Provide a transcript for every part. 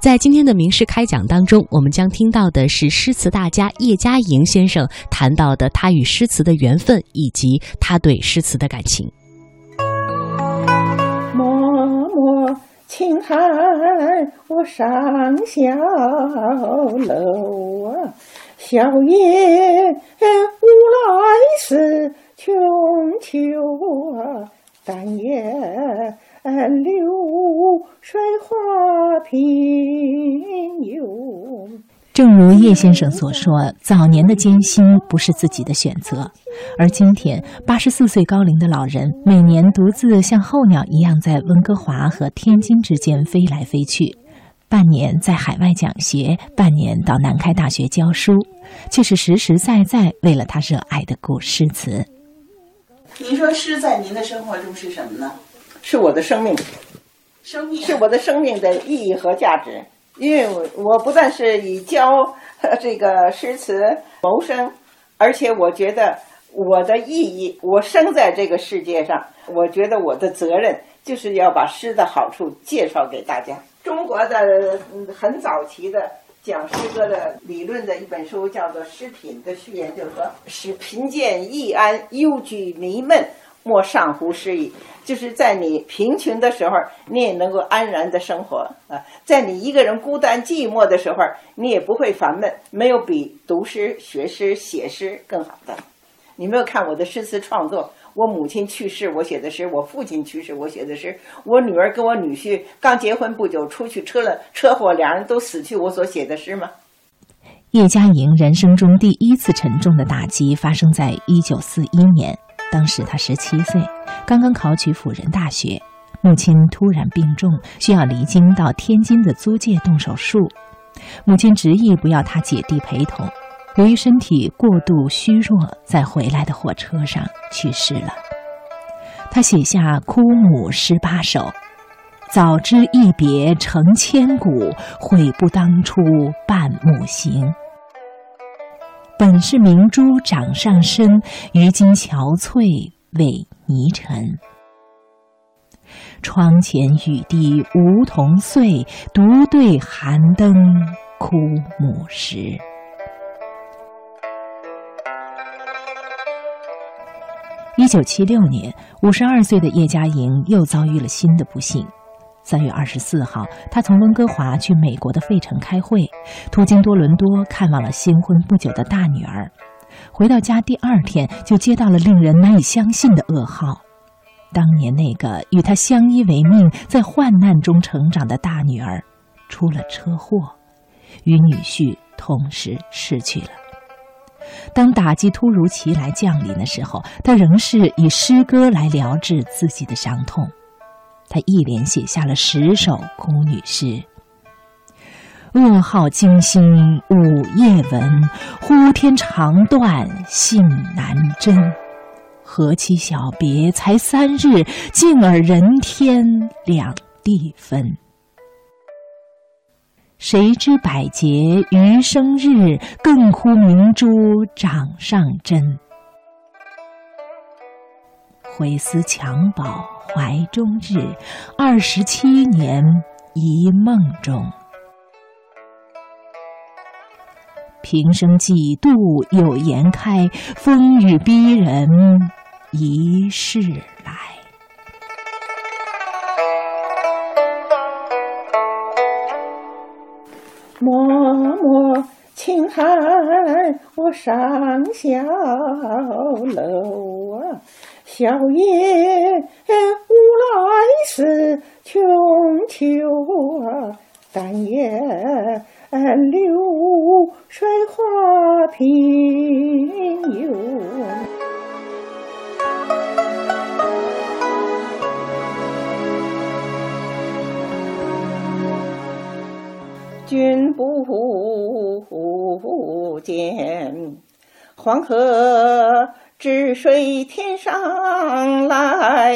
在今天的名师开讲当中，我们将听到的是诗词大家叶嘉莹先生谈到的他与诗词的缘分，以及他对诗词的感情。脉脉轻寒我上小楼啊，笑靥无来似穷秋啊，但愿。流水花平。正如叶先生所说，早年的艰辛不是自己的选择，而今天八十四岁高龄的老人，每年独自像候鸟一样在温哥华和天津之间飞来飞去，半年在海外讲学，半年到南开大学教书，却是实实在在为了他热爱的古诗词。您说诗在您的生活中是什么呢？是我的生命，生命是我的生命的意义和价值。因为我我不但是以教 这个诗词谋生，而且我觉得我的意义，我生在这个世界上，我觉得我的责任就是要把诗的好处介绍给大家。中国的很早期的讲诗歌的理论的一本书叫做《诗品》的序言，就是说：“使贫贱易安，忧居弥闷，莫上乎诗矣。”就是在你贫穷的时候，你也能够安然的生活啊；在你一个人孤单寂寞的时候，你也不会烦闷。没有比读诗、学诗、写诗更好的。你没有看我的诗词创作？我母亲去世，我写的诗；我父亲去世，我写的诗；我女儿跟我女婿刚结婚不久，出去车了车祸，两人都死去，我所写的诗吗？叶嘉莹人生中第一次沉重的打击发生在一九四一年。当时他十七岁，刚刚考取辅仁大学，母亲突然病重，需要离京到天津的租界动手术。母亲执意不要他姐弟陪同，由于身体过度虚弱，在回来的火车上去世了。他写下哭母诗八首：“早知一别成千古，悔不当初伴母行。”本是明珠掌上身，于今憔悴为泥尘。窗前雨滴梧桐碎，独对寒灯哭母时。一九七六年，五十二岁的叶嘉莹又遭遇了新的不幸。三月二十四号，他从温哥华去美国的费城开会，途经多伦多看望了新婚不久的大女儿。回到家第二天，就接到了令人难以相信的噩耗：当年那个与他相依为命、在患难中成长的大女儿，出了车祸，与女婿同时逝去了。当打击突如其来降临的时候，他仍是以诗歌来疗治自己的伤痛。他一连写下了十首哭女诗：“噩耗惊心午夜闻，呼天长断信难真。何其小别才三日，竟尔人天两地分。谁知百劫余生日，更哭明珠掌上针。悔思襁褓。”怀中日，二十七年一梦中。平生几度有颜开，风雨逼人一世来。脉脉轻寒我上小楼啊。笑靥无来似穷秋啊，但愿流水花平游。君不见黄河。治水天上来，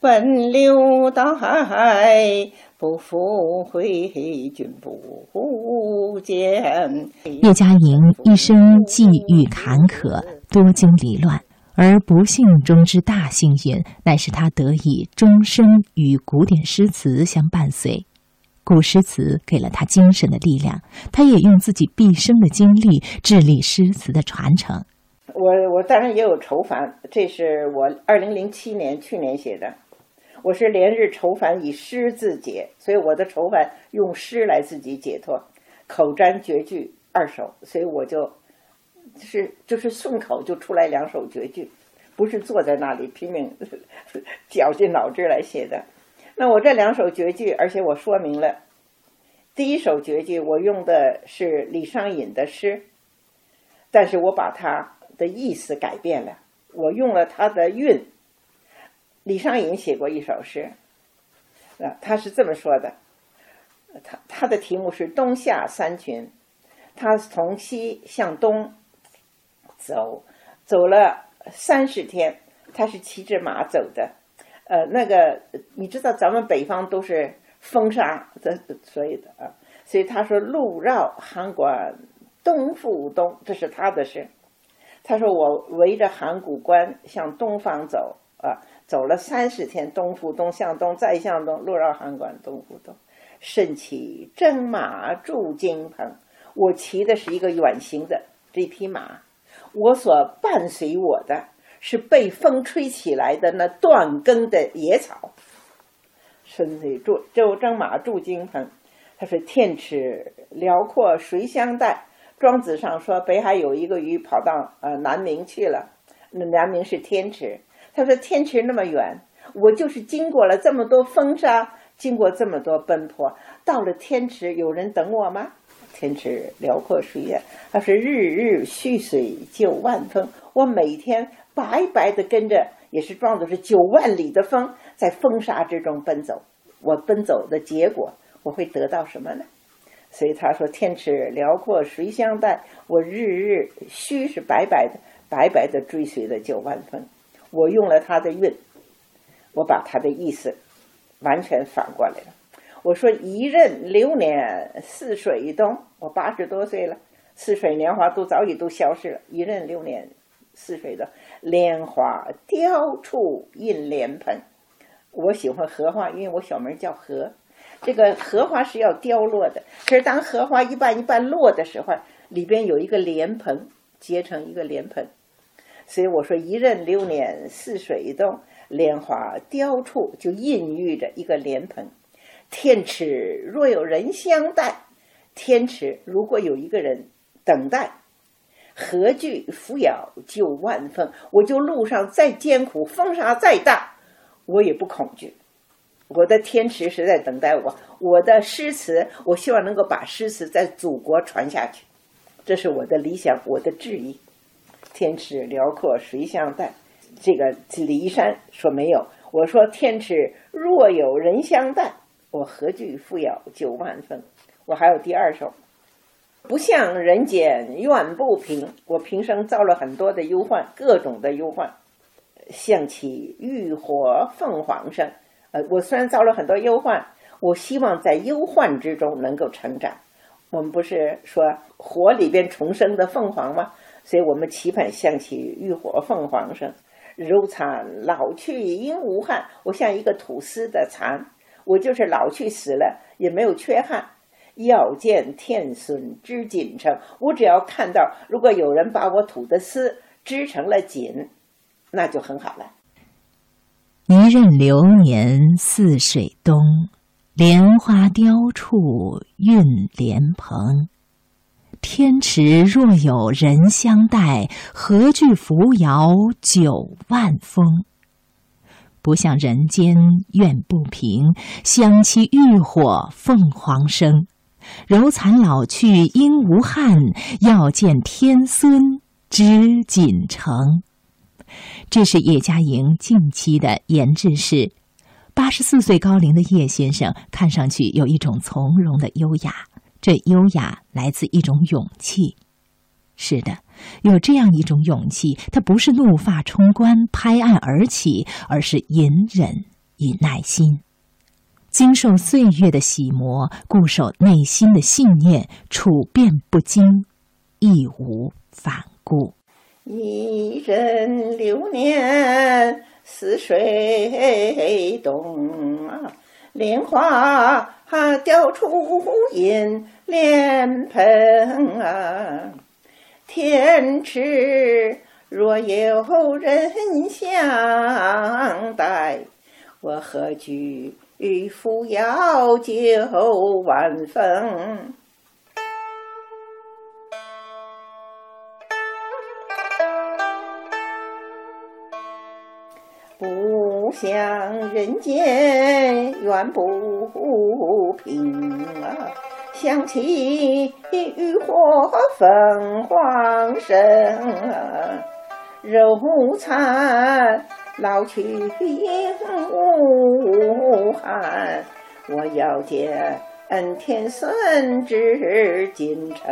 奔流到海，不复回。君不见。叶嘉莹一生际遇坎坷，多经离乱，而不幸中之大幸运，乃是他得以终生与古典诗词相伴随。古诗词给了他精神的力量，他也用自己毕生的精力致力诗词的传承。我我当然也有愁烦，这是我二零零七年去年写的。我是连日愁烦以诗自解，所以我的愁烦用诗来自己解脱。口占绝句二首，所以我就，是就是顺口就出来两首绝句，不是坐在那里拼命 绞尽脑汁来写的。那我这两首绝句，而且我说明了，第一首绝句我用的是李商隐的诗，但是我把它的意思改变了，我用了他的韵。李商隐写过一首诗，啊，他是这么说的，他他的题目是《冬夏三群》，他从西向东走，走了三十天，他是骑着马走的，呃，那个你知道咱们北方都是风沙的，所以的啊，所以他说路绕函馆东复东，这是他的诗，他说我围着函谷关向东方走啊。走了三十天，东复东，向东，再向东，路绕函馆，东复东。甚骑征马驻京棚，我骑的是一个远行的这匹马，我所伴随我的是被风吹起来的那断根的野草。甚至驻就征马驻京棚，他说天池辽阔谁相待？庄子上说北海有一个鱼跑到呃南冥去了，那南冥是天池。他说：“天池那么远，我就是经过了这么多风沙，经过这么多奔波，到了天池，有人等我吗？天池辽阔水远，他说日日蓄水九万峰，我每天白白的跟着，也是装的是九万里的风，在风沙之中奔走。我奔走的结果，我会得到什么呢？所以他说：天池辽阔谁相待？我日日须是白白的，白白的追随的九万峰。”我用了他的韵，我把他的意思完全反过来了。我说：“一任流年似水东。”我八十多岁了，似水年华都早已都消失了。一任流年似水东，莲花凋处映莲蓬。我喜欢荷花，因为我小名叫荷。这个荷花是要凋落的，可是当荷花一半一半落的时候，里边有一个莲蓬结成一个莲蓬。所以我说，一任流年似水东，莲花凋处就孕育着一个莲蓬。天池若有人相待，天池如果有一个人等待，何惧扶摇九万峰？我就路上再艰苦，风沙再大，我也不恐惧。我的天池是在等待我，我的诗词，我希望能够把诗词在祖国传下去，这是我的理想，我的志意。天池辽阔谁相待？这个李一山说没有。我说天池若有人相待，我何惧扶摇九万峰？我还有第二首，不向人间怨不平。我平生遭了很多的忧患，各种的忧患，像起浴火凤凰声。呃，我虽然遭了很多忧患，我希望在忧患之中能够成长。我们不是说火里边重生的凤凰吗？所以我们期盼响起浴火凤凰声，柔蚕老去应无憾。我像一个吐丝的蚕，我就是老去死了也没有缺憾。要见天孙织锦成，我只要看到，如果有人把我吐的丝织成了锦，那就很好了。一任流年似水东，莲花凋处映莲蓬。天池若有人相待，何惧扶摇九万峰？不向人间怨不平，相期浴火凤凰生。柔残老去应无憾，要见天孙织锦成。这是叶嘉莹近期的研制诗。八十四岁高龄的叶先生，看上去有一种从容的优雅。这优雅来自一种勇气，是的，有这样一种勇气，它不是怒发冲冠、拍案而起，而是隐忍与耐心，经受岁月的洗磨，固守内心的信念，处变不惊，义无反顾。一人流年似水东啊，莲花。怕雕出银莲蓬啊！天池若有人相待，我何惧扶摇酒晚风？不想人间远不平啊！想起渔火凤凰身啊，肉残老去应无憾。我要见天孙至京城。